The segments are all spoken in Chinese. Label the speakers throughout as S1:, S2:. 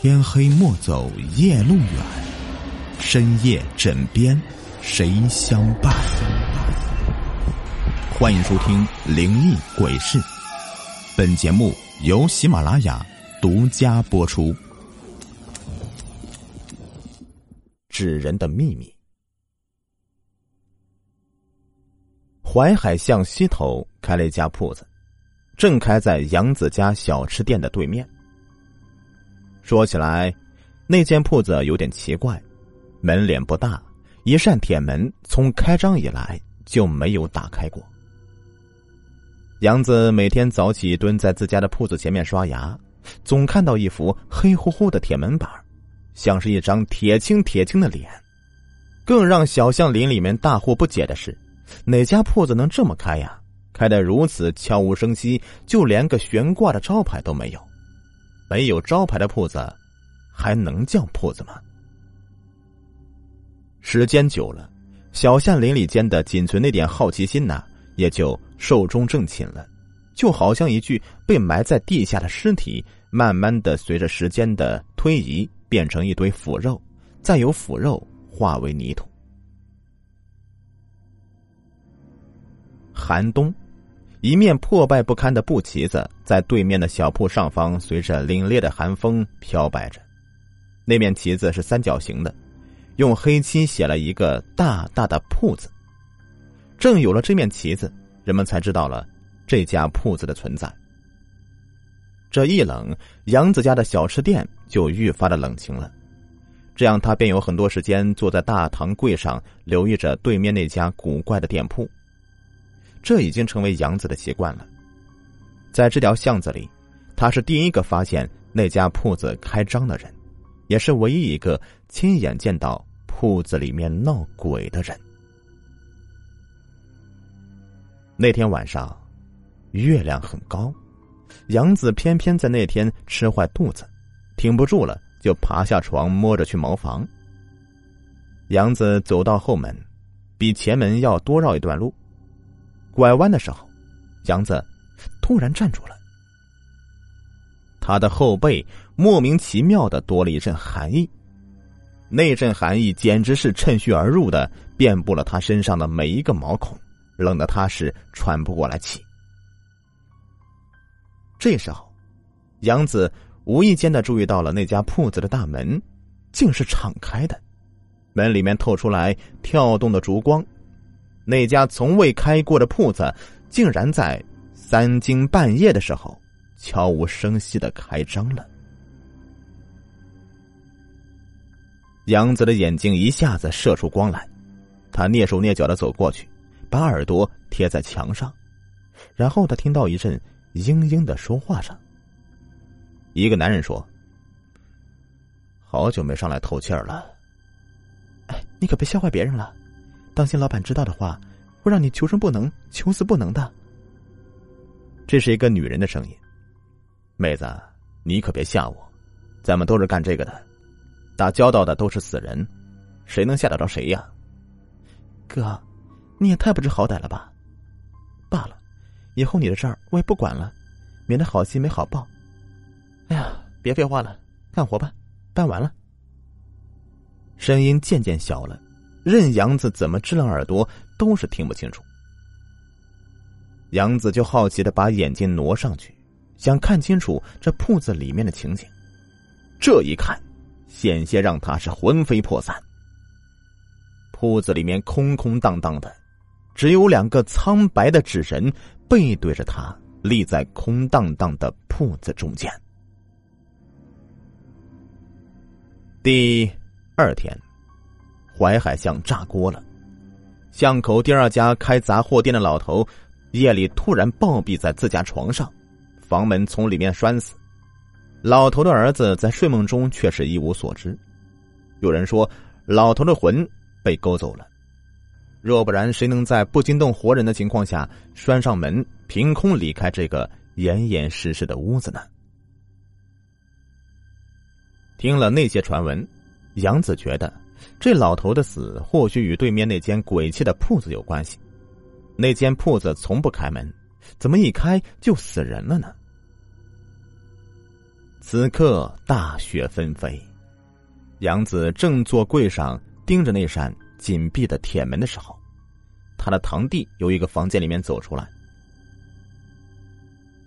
S1: 天黑莫走夜路远，深夜枕边谁相伴？欢迎收听《灵异鬼事》，本节目由喜马拉雅独家播出。纸人的秘密。淮海巷西头开了一家铺子，正开在杨子家小吃店的对面。说起来，那间铺子有点奇怪，门脸不大，一扇铁门从开张以来就没有打开过。杨子每天早起蹲在自家的铺子前面刷牙，总看到一幅黑乎乎的铁门板，像是一张铁青铁青的脸。更让小巷林里面大惑不解的是。哪家铺子能这么开呀？开得如此悄无声息，就连个悬挂的招牌都没有。没有招牌的铺子，还能叫铺子吗？时间久了，小巷邻里间的仅存那点好奇心呐，也就寿终正寝了。就好像一具被埋在地下的尸体，慢慢的随着时间的推移，变成一堆腐肉，再由腐肉化为泥土。寒冬，一面破败不堪的布旗子在对面的小铺上方，随着凛冽的寒风飘摆着。那面旗子是三角形的，用黑漆写了一个大大的“铺”字。正有了这面旗子，人们才知道了这家铺子的存在。这一冷，杨子家的小吃店就愈发的冷清了。这样，他便有很多时间坐在大堂柜上，留意着对面那家古怪的店铺。这已经成为杨子的习惯了。在这条巷子里，他是第一个发现那家铺子开张的人，也是唯一一个亲眼见到铺子里面闹鬼的人。那天晚上，月亮很高，杨子偏偏在那天吃坏肚子，挺不住了，就爬下床摸着去茅房。杨子走到后门，比前门要多绕一段路。拐弯的时候，杨子突然站住了。他的后背莫名其妙的多了一阵寒意，那阵寒意简直是趁虚而入的，遍布了他身上的每一个毛孔，冷得他是喘不过来气。这时候，杨子无意间的注意到了那家铺子的大门竟是敞开的，门里面透出来跳动的烛光。那家从未开过的铺子，竟然在三更半夜的时候悄无声息的开张了。杨子的眼睛一下子射出光来，他蹑手蹑脚的走过去，把耳朵贴在墙上，然后他听到一阵嘤嘤的说话声。一个男人说：“好久没上来透气儿了，
S2: 哎，你可别吓坏别人了。”当心，老板知道的话，会让你求生不能，求死不能的。
S1: 这是一个女人的声音，妹子，你可别吓我，咱们都是干这个的，打交道的都是死人，谁能吓得着谁呀？
S2: 哥，你也太不知好歹了吧！罢了，以后你的事儿我也不管了，免得好心没好报。哎呀，别废话了，干活吧，办完了。
S1: 声音渐渐小了。任杨子怎么支棱耳朵，都是听不清楚。杨子就好奇的把眼睛挪上去，想看清楚这铺子里面的情景。这一看，险些让他是魂飞魄散。铺子里面空空荡荡的，只有两个苍白的纸人背对着他，立在空荡荡的铺子中间。第二天。淮海巷炸锅了，巷口第二家开杂货店的老头，夜里突然暴毙在自家床上，房门从里面拴死。老头的儿子在睡梦中却是一无所知。有人说，老头的魂被勾走了。若不然，谁能在不惊动活人的情况下拴上门，凭空离开这个严严实实的屋子呢？听了那些传闻，杨子觉得。这老头的死或许与对面那间鬼气的铺子有关系。那间铺子从不开门，怎么一开就死人了呢？此刻大雪纷飞，杨子正坐柜上盯着那扇紧闭的铁门的时候，他的堂弟由一个房间里面走出来。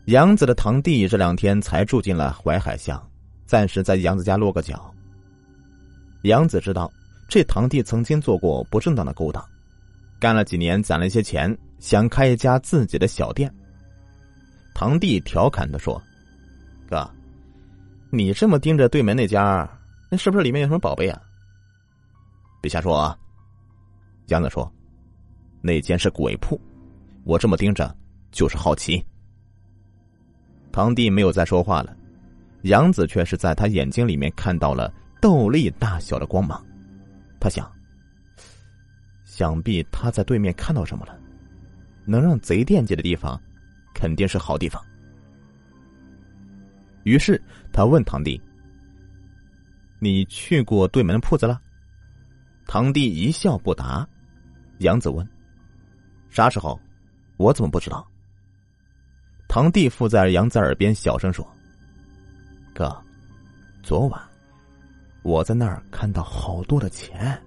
S1: 杨子的堂弟这两天才住进了淮海巷，暂时在杨子家落个脚。杨子知道这堂弟曾经做过不正当的勾当，干了几年攒了一些钱，想开一家自己的小店。堂弟调侃的说：“哥，你这么盯着对门那家，那是不是里面有什么宝贝啊？”别瞎说啊！杨子说：“那间是鬼铺，我这么盯着就是好奇。”堂弟没有再说话了，杨子却是在他眼睛里面看到了豆粒大小的光芒。他想，想必他在对面看到什么了，能让贼惦记的地方，肯定是好地方。于是他问堂弟：“你去过对门铺子了？”堂弟一笑不答。杨子问：“啥时候？我怎么不知道？”堂弟附在杨子耳边小声说：“哥，昨晚我在那儿看到好多的钱。”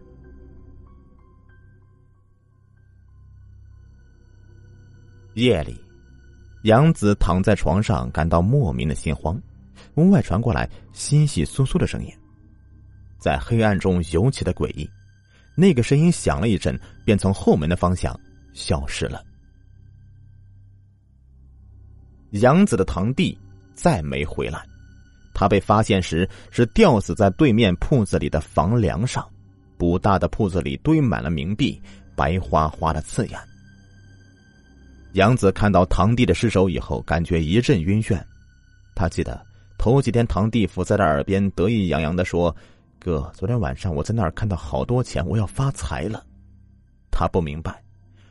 S1: 夜里，杨子躺在床上，感到莫名的心慌。屋外传过来窸窸窣窣的声音，在黑暗中尤其的诡异。那个声音响了一阵，便从后门的方向消失了。杨子的堂弟再没回来，他被发现时是吊死在对面铺子里的房梁上，不大的铺子里堆满了冥币，白花花的刺眼。杨子看到堂弟的尸首以后，感觉一阵晕眩。他记得头几天堂弟伏在他耳边得意洋洋的说：“哥，昨天晚上我在那儿看到好多钱，我要发财了。”他不明白。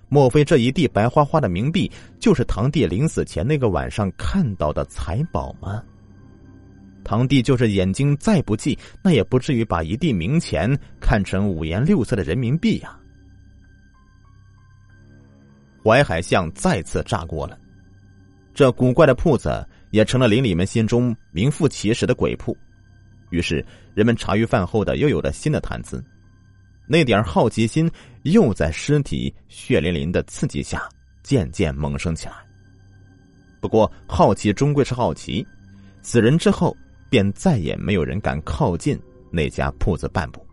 S1: 莫非这一地白花花的冥币就是堂弟临死前那个晚上看到的财宝吗？堂弟就是眼睛再不济，那也不至于把一地冥钱看成五颜六色的人民币呀！淮海巷再次炸锅了，这古怪的铺子也成了邻里们心中名副其实的鬼铺。于是人们茶余饭后的又有了新的谈资。那点好奇心又在尸体血淋淋的刺激下渐渐萌生起来。不过，好奇终归是好奇，死人之后便再也没有人敢靠近那家铺子半步。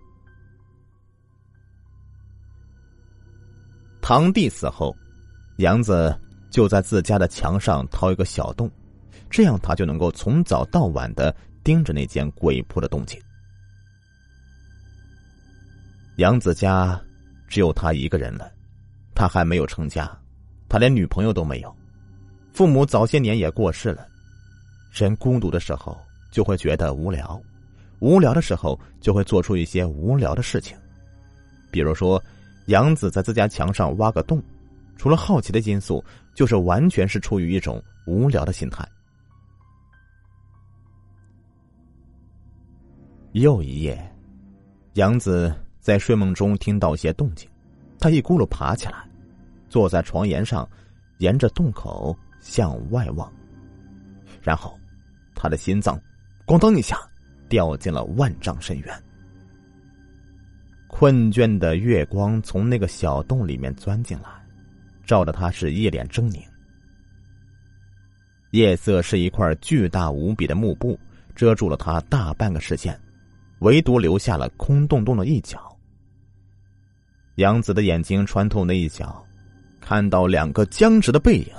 S1: 堂弟死后，杨子就在自家的墙上掏一个小洞，这样他就能够从早到晚的盯着那间鬼铺的动静。杨子家只有他一个人了，他还没有成家，他连女朋友都没有，父母早些年也过世了。人孤独的时候就会觉得无聊，无聊的时候就会做出一些无聊的事情，比如说，杨子在自家墙上挖个洞，除了好奇的因素，就是完全是出于一种无聊的心态。又一夜，杨子。在睡梦中听到一些动静，他一咕噜爬起来，坐在床沿上，沿着洞口向外望。然后，他的心脏“咣当”一下掉进了万丈深渊。困倦的月光从那个小洞里面钻进来，照得他是一脸狰狞。夜色是一块巨大无比的幕布，遮住了他大半个视线，唯独留下了空洞洞的一角。杨子的眼睛穿透那一角，看到两个僵直的背影，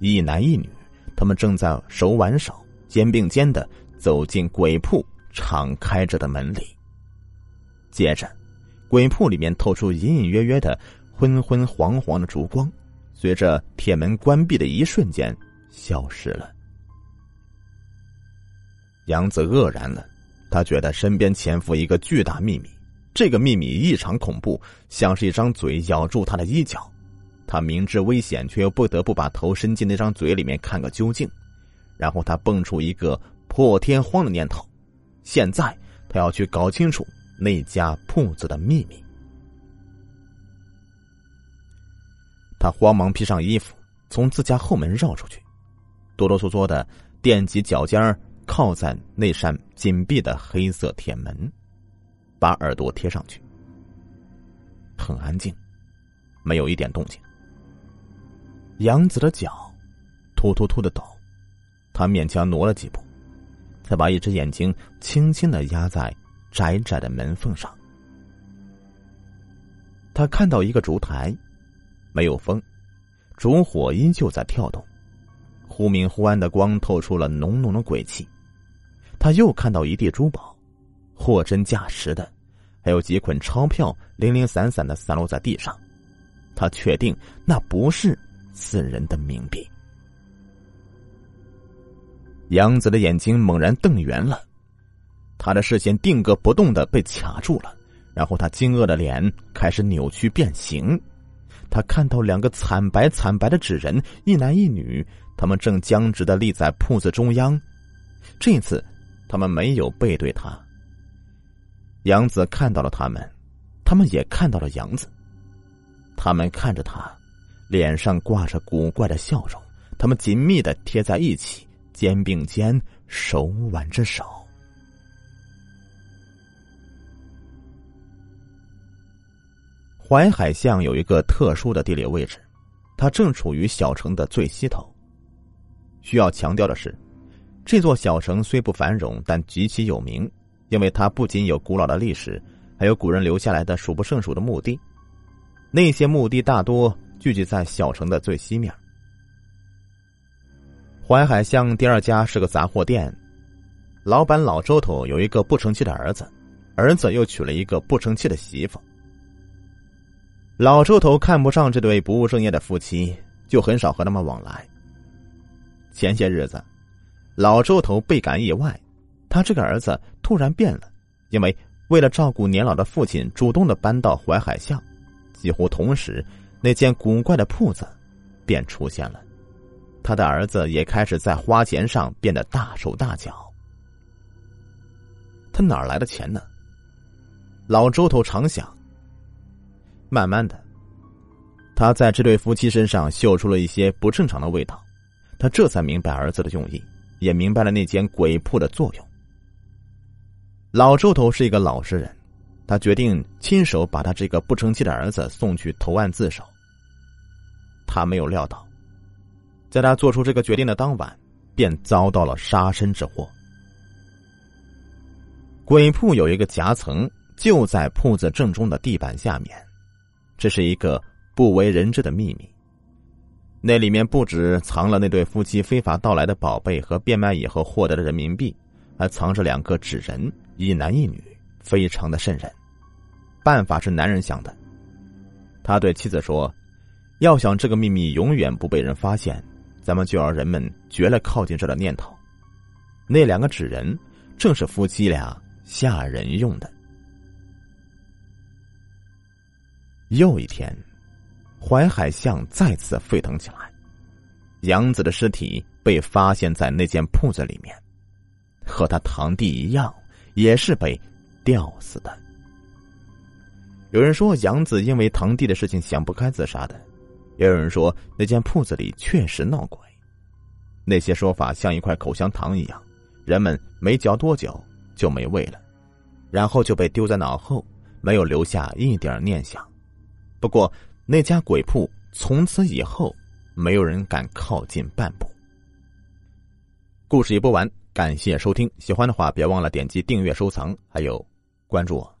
S1: 一男一女，他们正在手挽手、肩并肩的走进鬼铺敞开着的门里。接着，鬼铺里面透出隐隐约约的昏昏黄黄的烛光，随着铁门关闭的一瞬间消失了。杨子愕然了，他觉得身边潜伏一个巨大秘密。这个秘密异常恐怖，像是一张嘴咬住他的衣角。他明知危险，却又不得不把头伸进那张嘴里面看个究竟。然后他蹦出一个破天荒的念头：现在他要去搞清楚那家铺子的秘密。他慌忙披上衣服，从自家后门绕出去，哆哆嗦嗦的踮起脚尖靠靠在那扇紧闭的黑色铁门，把耳朵贴上去。很安静，没有一点动静。杨子的脚突突突的抖，他勉强挪了几步，才把一只眼睛轻轻的压在窄窄的门缝上。他看到一个烛台，没有风，烛火依旧在跳动，忽明忽暗的光透出了浓浓的鬼气。他又看到一地珠宝，货真价实的。还有几捆钞票零零散散的散落在地上，他确定那不是死人的冥币。杨子的眼睛猛然瞪圆了，他的视线定格不动的被卡住了，然后他惊愕的脸开始扭曲变形。他看到两个惨白惨白的纸人，一男一女，他们正僵直的立在铺子中央。这次，他们没有背对他。杨子看到了他们，他们也看到了杨子。他们看着他，脸上挂着古怪的笑容。他们紧密的贴在一起，肩并肩，手挽着手。淮海巷有一个特殊的地理位置，它正处于小城的最西头。需要强调的是，这座小城虽不繁荣，但极其有名。因为它不仅有古老的历史，还有古人留下来的数不胜数的墓地。那些墓地大多聚集在小城的最西面。淮海巷第二家是个杂货店，老板老周头有一个不成器的儿子，儿子又娶了一个不成器的媳妇。老周头看不上这对不务正业的夫妻，就很少和他们往来。前些日子，老周头倍感意外。他这个儿子突然变了，因为为了照顾年老的父亲，主动的搬到淮海巷。几乎同时，那间古怪的铺子便出现了。他的儿子也开始在花钱上变得大手大脚。他哪来的钱呢？老周头常想。慢慢的，他在这对夫妻身上嗅出了一些不正常的味道。他这才明白儿子的用意，也明白了那间鬼铺的作用。老周头是一个老实人，他决定亲手把他这个不成器的儿子送去投案自首。他没有料到，在他做出这个决定的当晚，便遭到了杀身之祸。鬼铺有一个夹层，就在铺子正中的地板下面，这是一个不为人知的秘密。那里面不止藏了那对夫妻非法盗来的宝贝和变卖以后获得的人民币，还藏着两个纸人。一男一女，非常的瘆人。办法是男人想的。他对妻子说：“要想这个秘密永远不被人发现，咱们就让人们绝了靠近这的念头。”那两个纸人正是夫妻俩吓人用的。又一天，淮海巷再次沸腾起来。杨子的尸体被发现在那间铺子里面，和他堂弟一样。也是被吊死的。有人说杨子因为堂弟的事情想不开自杀的，也有人说那间铺子里确实闹鬼。那些说法像一块口香糖一样，人们没嚼多久就没味了，然后就被丢在脑后，没有留下一点念想。不过那家鬼铺从此以后没有人敢靠近半步。故事已播完。感谢收听，喜欢的话别忘了点击订阅、收藏，还有关注我。